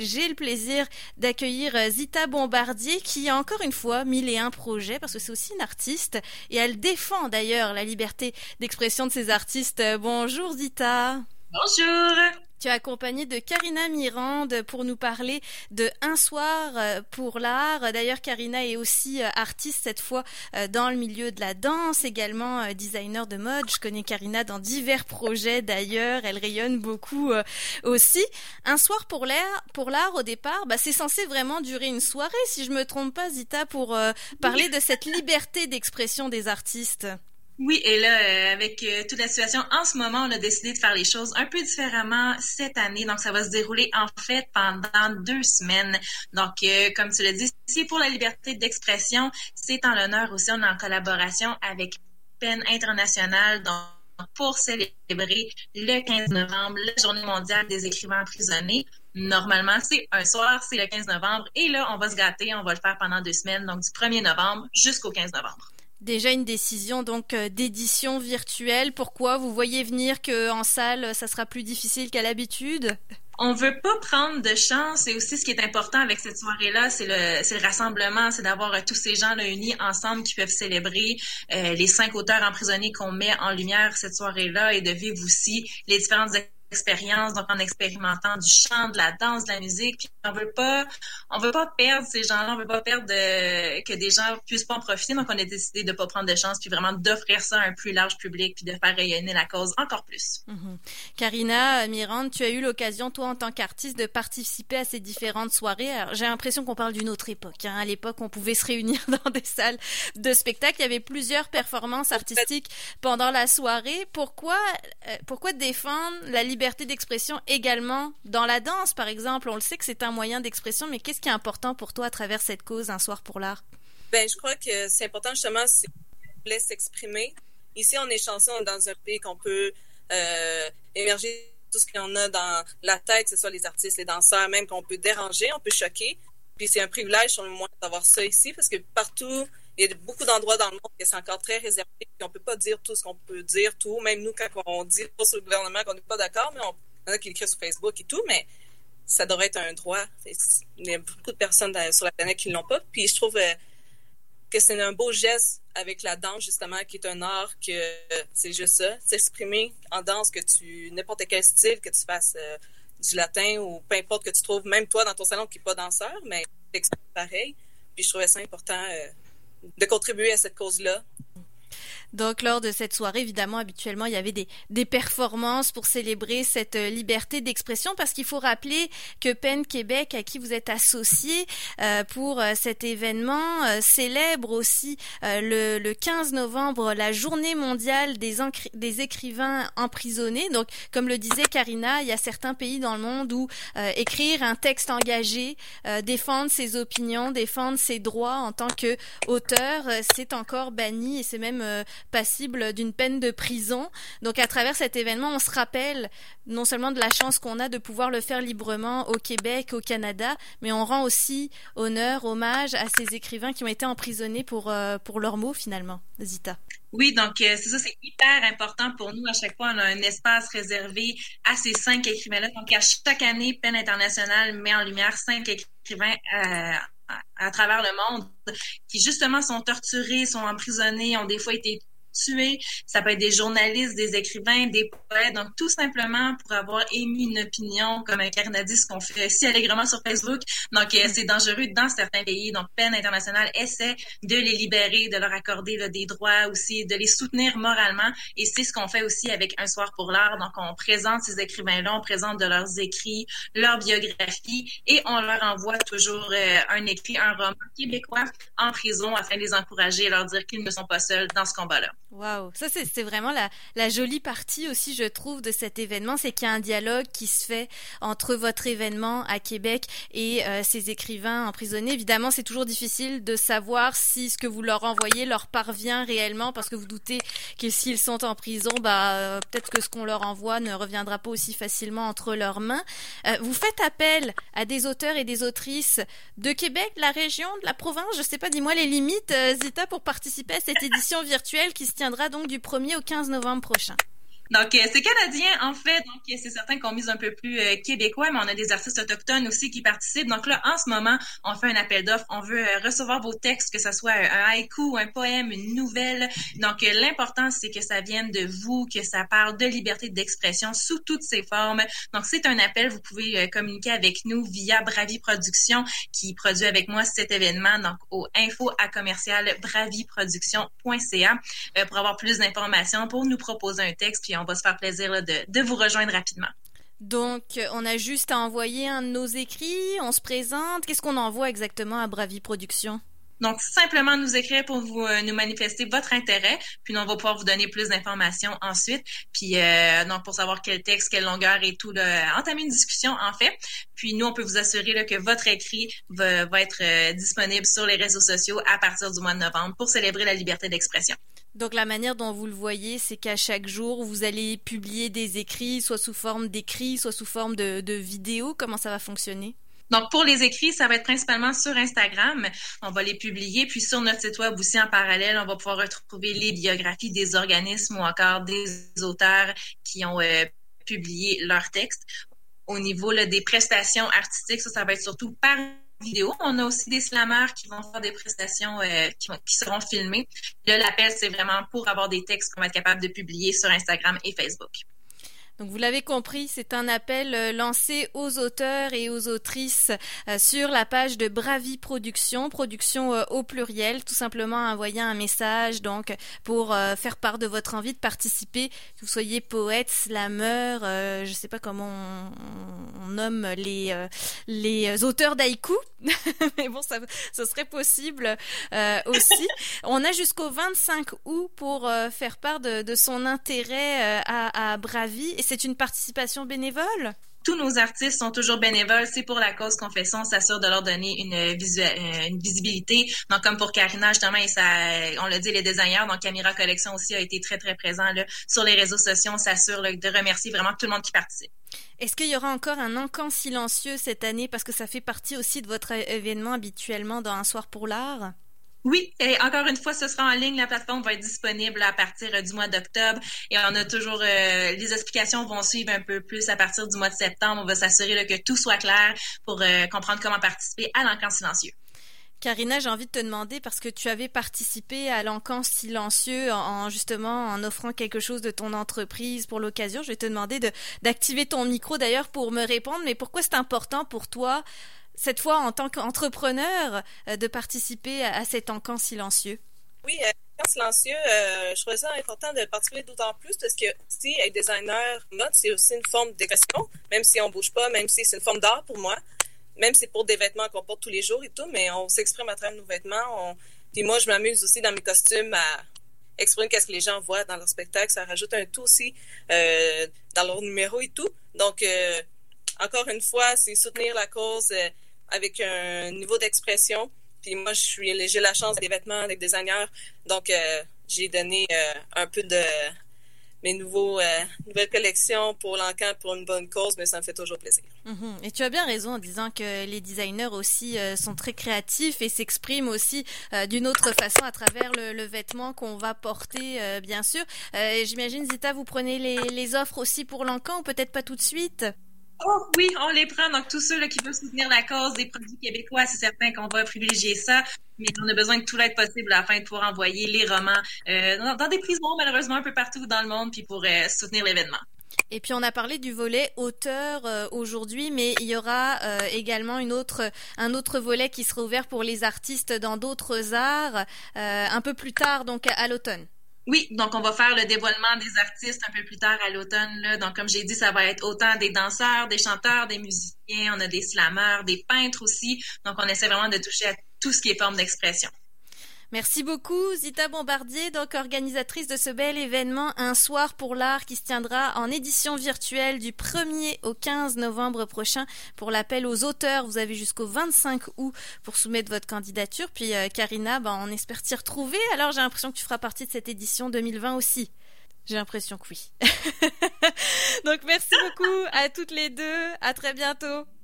J'ai le plaisir d'accueillir euh, Zita Bombardier qui a encore une fois mille et un projets parce que c'est aussi une artiste et elle défend d'ailleurs la liberté d'expression de ses artistes. Bonjour Zita. Bonjour. Tu es accompagnée de Karina Mirande pour nous parler de Un soir euh, pour l'art. D'ailleurs, Karina est aussi euh, artiste cette fois euh, dans le milieu de la danse, également designer de mode. Je connais Karina dans divers projets d'ailleurs. Elle rayonne beaucoup aussi. Un soir pour l'art, pour l'art au départ, bah, c'est censé vraiment durer une soirée, si je me trompe pas, Zita, pour parler de cette liberté d'expression des artistes. Oui, et là, euh, avec euh, toute la situation en ce moment, on a décidé de faire les choses un peu différemment cette année. Donc, ça va se dérouler en fait pendant deux semaines. Donc, euh, comme tu l'as dit, c'est pour la liberté d'expression. C'est en l'honneur aussi, on est en collaboration avec PEN International. Donc, pour célébrer le 15 novembre, la journée mondiale des écrivains emprisonnés. Normalement, c'est un soir, c'est le 15 novembre. Et là, on va se gâter, on va le faire pendant deux semaines, donc du 1er novembre jusqu'au 15 novembre. Déjà une décision donc euh, d'édition virtuelle. Pourquoi vous voyez venir que en salle ça sera plus difficile qu'à l'habitude? On veut pas prendre de chance et aussi ce qui est important avec cette soirée-là, c'est le, le rassemblement, c'est d'avoir euh, tous ces gens unis ensemble qui peuvent célébrer euh, les cinq auteurs emprisonnés qu'on met en lumière cette soirée-là et de vivre aussi les différentes expérience, donc en expérimentant du chant, de la danse, de la musique. on veut pas, on veut pas perdre ces gens-là, on veut pas perdre de, que des gens puissent pas en profiter. Donc on a décidé de pas prendre de chance, puis vraiment d'offrir ça à un plus large public, puis de faire rayonner la cause encore plus. Mm-hmm. Karina euh, Mirande, tu as eu l'occasion, toi en tant qu'artiste, de participer à ces différentes soirées. J'ai l'impression qu'on parle d'une autre époque. Hein. À l'époque, on pouvait se réunir dans des salles de spectacle. Il y avait plusieurs performances artistiques pendant la soirée. Pourquoi, euh, pourquoi défendre la liberté liberté d'expression également dans la danse, par exemple. On le sait que c'est un moyen d'expression, mais qu'est-ce qui est important pour toi à travers cette cause, Un soir pour l'art? Ben, je crois que c'est important justement, c'est laisse s'exprimer. Ici, on est chanceux dans un pays qu'on peut euh, émerger tout ce qu'on a dans la tête, que ce soit les artistes, les danseurs, même qu'on peut déranger, on peut choquer. Puis c'est un privilège, sur le moins, d'avoir ça ici, parce que partout, il y a beaucoup d'endroits dans le monde que c'est encore très réservé. Puis on peut pas dire tout ce qu'on peut dire, tout. Même nous, quand on dit sur le gouvernement qu'on n'est pas d'accord, mais on, il y en a qui l'écrivent sur Facebook et tout, mais ça devrait être un droit. Il y a beaucoup de personnes sur la planète qui ne l'ont pas. Puis je trouve euh, que c'est un beau geste avec la danse, justement, qui est un art que c'est juste ça. S'exprimer en danse, que tu, n'importe quel style, que tu fasses euh, du latin ou peu importe que tu trouves, même toi dans ton salon qui n'est pas danseur, mais c'est pareil. Puis je trouvais ça important. Euh, de contribuer à cette cause-là. Donc, lors de cette soirée, évidemment, habituellement, il y avait des, des performances pour célébrer cette euh, liberté d'expression parce qu'il faut rappeler que PEN Québec, à qui vous êtes associé euh, pour euh, cet événement, célèbre aussi le, le, 15 novembre la journée mondiale des, des écrivains emprisonnés. Donc, comme le disait Karina, il y a certains pays dans le monde où écrire un texte engagé, défendre ses opinions, défendre ses droits en tant qu'auteur, c'est encore banni et c'est même passible d'une peine de prison. Donc à travers cet événement, on se rappelle non seulement de la chance qu'on a de pouvoir le faire librement au Québec, au Canada, mais on rend aussi honneur, hommage à ces écrivains qui ont été emprisonnés pour, euh, pour leurs mots finalement. Zita. Oui, donc euh, c'est ça, c'est hyper important pour nous. À chaque fois, on a un espace réservé à ces cinq écrivains-là. Donc à chaque année, Peine internationale met en lumière cinq écrivains euh, à travers le monde qui justement sont torturés, sont emprisonnés, ont des fois été tués. Ça peut être des journalistes, des écrivains, des poètes. Donc, tout simplement pour avoir émis une opinion, comme un ce qu'on fait si allègrement sur Facebook. Donc, euh, c'est dangereux dans certains pays. Donc, Peine internationale essaie de les libérer, de leur accorder des droits aussi, de les soutenir moralement. Et c'est ce qu'on fait aussi avec Un soir pour l'art. Donc, on présente ces écrivains-là, on présente de leurs écrits, leur biographie et on leur envoie toujours euh, un écrit, un roman québécois en prison afin de les encourager et leur dire qu'ils ne sont pas seuls dans ce combat-là. Waouh, ça c'est vraiment la, la, jolie partie aussi, je trouve, de cet événement, c'est qu'il y a un dialogue qui se fait entre votre événement à Québec et euh, ces écrivains emprisonnés. Évidemment, c'est toujours difficile de savoir si ce que vous leur envoyez leur parvient réellement, parce que vous doutez que s'ils sont en prison, bah euh, peut-être que ce qu'on leur envoie ne reviendra pas aussi facilement entre leurs mains. Euh, vous faites appel à des auteurs et des autrices de Québec, de la région, de la province, je sais pas, dis-moi les limites, Zita, pour participer à cette édition virtuelle qui se tient donc du 1er au 15 novembre prochain. Donc, euh, c'est canadien, en fait. Donc, c'est certain qu'on mise un peu plus euh, québécois, mais on a des artistes autochtones aussi qui participent. Donc là, en ce moment, on fait un appel d'offres. On veut euh, recevoir vos textes, que ce soit un haïku, un poème, une nouvelle. Donc, l'important, c'est que ça vienne de vous, que ça parle de liberté d'expression sous toutes ses formes. Donc, c'est un appel. Vous pouvez communiquer avec nous via Bravi Productions, qui produit avec moi cet événement. Donc, au info à commercial braviproduction.ca pour avoir plus d'informations, pour nous proposer un texte, puis on va se faire plaisir de, vous rejoindre rapidement. Donc, on a juste à envoyer un de nos écrits, on se présente. Qu'est-ce qu'on envoie exactement à Bravi Productions? Donc, simplement nous écrire pour vous euh, nous manifester votre intérêt, puis nous, on va pouvoir vous donner plus d'informations ensuite. Puis, euh, donc, pour savoir quel texte, quelle longueur et tout, là, entamer une discussion, en fait. Puis, nous, on peut vous assurer là, que votre écrit va, va être euh, disponible sur les réseaux sociaux à partir du mois de novembre pour célébrer la liberté d'expression. Donc la manière dont vous le voyez, c'est qu'à chaque jour, vous allez publier des écrits, soit sous forme d'écrits, soit sous forme de, vidéos. Comment ça va fonctionner? Donc, pour les écrits, ça va être principalement sur Instagram. On va les publier. Puis sur notre site web aussi, en parallèle, on va pouvoir retrouver les biographies des organismes ou encore des auteurs qui ont euh, publié leurs textes. Au niveau des prestations artistiques, ça, ça va être surtout par On a aussi des slammers qui vont faire des prestations euh, qui, qui, seront filmées. Là, l'appel, c'est vraiment pour avoir des textes qu'on va être capable de publier sur Instagram et Facebook. Donc vous l'avez compris, c'est un appel euh, lancé aux auteurs et aux autrices euh, sur la page de Bravi Productions, production euh, au pluriel, tout simplement envoyer un message donc pour faire part de votre envie de participer, que vous soyez poète, slammer, je ne sais pas comment on, nomme les les auteurs d'haïku, mais bon ça, serait possible aussi. On a jusqu'au 25 août pour faire part de, son intérêt à, à Bravi c'est une participation bénévole? Tous nos artistes sont toujours bénévoles. C'est pour la cause fait ça. On s'assure de leur donner une, euh, une visibilité. Donc, comme pour Karina, justement, ça, on l'a dit, les designers, donc Camira Collection aussi a été très, très présent sur les réseaux sociaux. On s'assure de remercier vraiment tout le monde qui participe. Est-ce qu'il y aura encore un encan silencieux cette année? Parce que ça fait partie aussi de votre événement habituellement dans Un soir pour l'art? Oui, et encore une fois, ce sera en ligne. La plateforme va être disponible à partir euh, du mois d'octobre et on a toujours euh, les explications vont suivre un peu plus à partir du mois de septembre. On va s'assurer que tout soit clair pour euh, comprendre comment participer à l'encan silencieux. Karina, j'ai envie de te demander parce que tu avais participé à l'encan silencieux en, justement en offrant quelque chose de ton entreprise pour l'occasion. Je vais te demander d'activer ton micro d'ailleurs pour me répondre. Mais pourquoi c'est important pour toi cette fois en tant qu'entrepreneur, euh, de participer à, cet encan silencieux? Oui, euh, encan silencieux, euh, je trouvais ça important de participer d'autant plus parce que si être designer mode, c'est aussi une forme d'expression, même si on bouge pas, même si c'est une forme d'art pour moi, même si c'est pour des vêtements qu'on porte tous les jours et tout, mais on s'exprime à travers nos vêtements. Puis moi, je m'amuse aussi dans mes costumes à exprimer qu'est-ce que les gens voient dans leur spectacle. Ça rajoute un tout aussi dans leur numéro et tout. Donc, encore une fois, c'est soutenir la cause avec un niveau d'expression. Puis moi, je suis, j'ai la chance des vêtements avec des designers, donc euh, j'ai donné euh, un peu de mes nouveaux euh, nouvelles collections pour l'encan pour une bonne cause, mais ça me fait toujours plaisir. Mm-hmm. Et tu as bien raison en disant que les designers aussi sont très créatifs et s'expriment aussi d'une autre façon à travers le, vêtement qu'on va porter, bien sûr. J'imagine, Zita, vous prenez les, les offres aussi pour l'encan ou peut-être pas tout de suite? Oh oui, on les prend. Donc, tous ceux qui veulent soutenir la cause des produits québécois, c'est certain qu'on va privilégier ça. Mais on a besoin de tout l'aide possible afin de pouvoir envoyer les romans euh, dans, des prisons, malheureusement, un peu partout dans le monde, puis pour euh, soutenir l'événement. Et puis on a parlé du volet auteur euh, aujourd'hui, mais il y aura également une autre, un autre volet qui sera ouvert pour les artistes dans d'autres arts un peu plus tard, donc à l'automne. Oui, donc on va faire le dévoilement des artistes un peu plus tard à l'automne. Donc, comme j'ai dit, ça va être autant des danseurs, des chanteurs, des musiciens, on a des slammeurs, des peintres aussi. Donc, on essaie vraiment de toucher à tout ce qui est forme d'expression. Merci beaucoup Zita Bombardier, donc organisatrice de ce bel événement Un soir pour l'art qui se tiendra en édition virtuelle du 1er au 15 novembre prochain pour l'appel aux auteurs. Vous avez jusqu'au 25 août pour soumettre votre candidature. Puis euh, Karina, ben, on espère t'y retrouver. Alors j'ai l'impression que tu feras partie de cette édition 2020 aussi. J'ai l'impression que oui. donc merci beaucoup à toutes les deux. À très bientôt.